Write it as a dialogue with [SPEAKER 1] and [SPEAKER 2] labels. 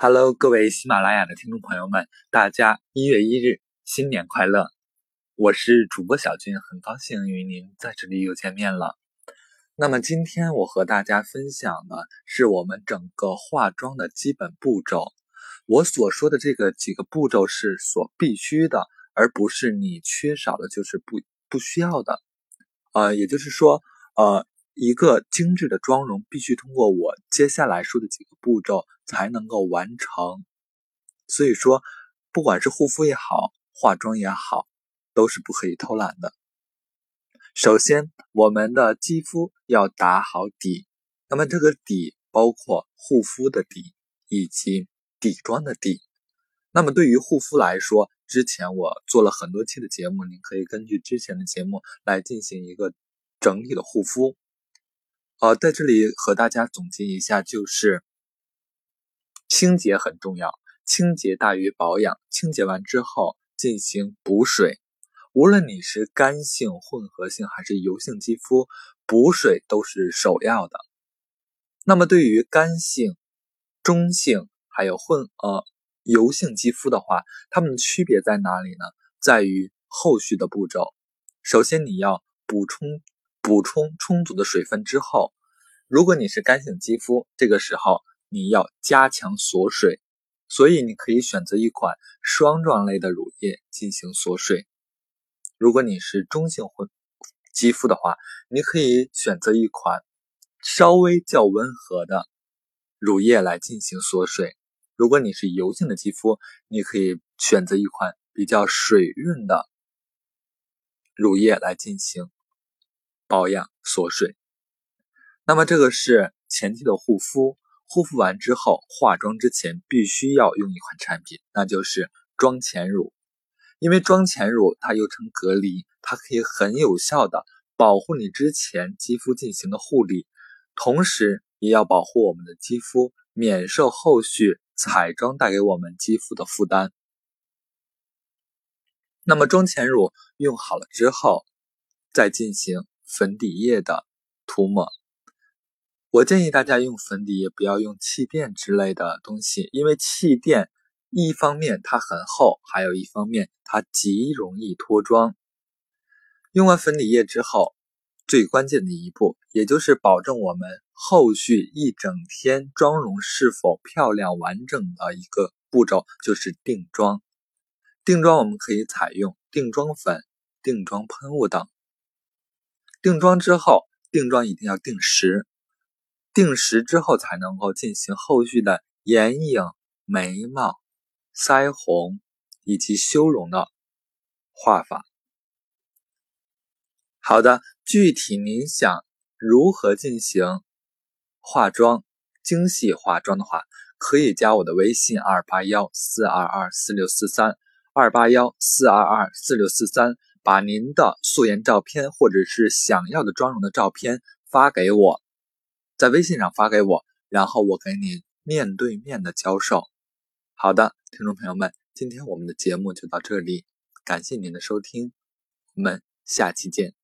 [SPEAKER 1] Hello，各位喜马拉雅的听众朋友们，大家一月一日新年快乐！我是主播小军，很高兴与您在这里又见面了。那么今天我和大家分享的是我们整个化妆的基本步骤。我所说的这个几个步骤是所必须的，而不是你缺少的，就是不不需要的。呃，也就是说，呃。一个精致的妆容必须通过我接下来说的几个步骤才能够完成，所以说，不管是护肤也好，化妆也好，都是不可以偷懒的。首先，我们的肌肤要打好底，那么这个底包括护肤的底以及底妆的底。那么对于护肤来说，之前我做了很多期的节目，您可以根据之前的节目来进行一个整体的护肤。呃，在这里和大家总结一下，就是清洁很重要，清洁大于保养。清洁完之后进行补水，无论你是干性、混合性还是油性肌肤，补水都是首要的。那么对于干性、中性还有混呃油性肌肤的话，它们区别在哪里呢？在于后续的步骤。首先你要补充。补充充足的水分之后，如果你是干性肌肤，这个时候你要加强锁水，所以你可以选择一款霜状类的乳液进行锁水。如果你是中性混肌肤的话，你可以选择一款稍微较温和的乳液来进行锁水。如果你是油性的肌肤，你可以选择一款比较水润的乳液来进行。保养锁水，那么这个是前期的护肤。护肤完之后，化妆之前必须要用一款产品，那就是妆前乳。因为妆前乳它又称隔离，它可以很有效的保护你之前肌肤进行的护理，同时也要保护我们的肌肤免受后续彩妆带给我们肌肤的负担。那么妆前乳用好了之后，再进行。粉底液的涂抹，我建议大家用粉底液，不要用气垫之类的东西，因为气垫一方面它很厚，还有一方面它极容易脱妆。用完粉底液之后，最关键的一步，也就是保证我们后续一整天妆容是否漂亮完整的一个步骤，就是定妆。定妆我们可以采用定妆粉、定妆喷雾等。定妆之后，定妆一定要定时，定时之后才能够进行后续的眼影、眉毛、腮红以及修容的画法。好的，具体您想如何进行化妆、精细化妆的话，可以加我的微信二八幺四二二四六四三二八幺四二二四六四三。把您的素颜照片或者是想要的妆容的照片发给我，在微信上发给我，然后我给你面对面的教授。好的，听众朋友们，今天我们的节目就到这里，感谢您的收听，我们下期见。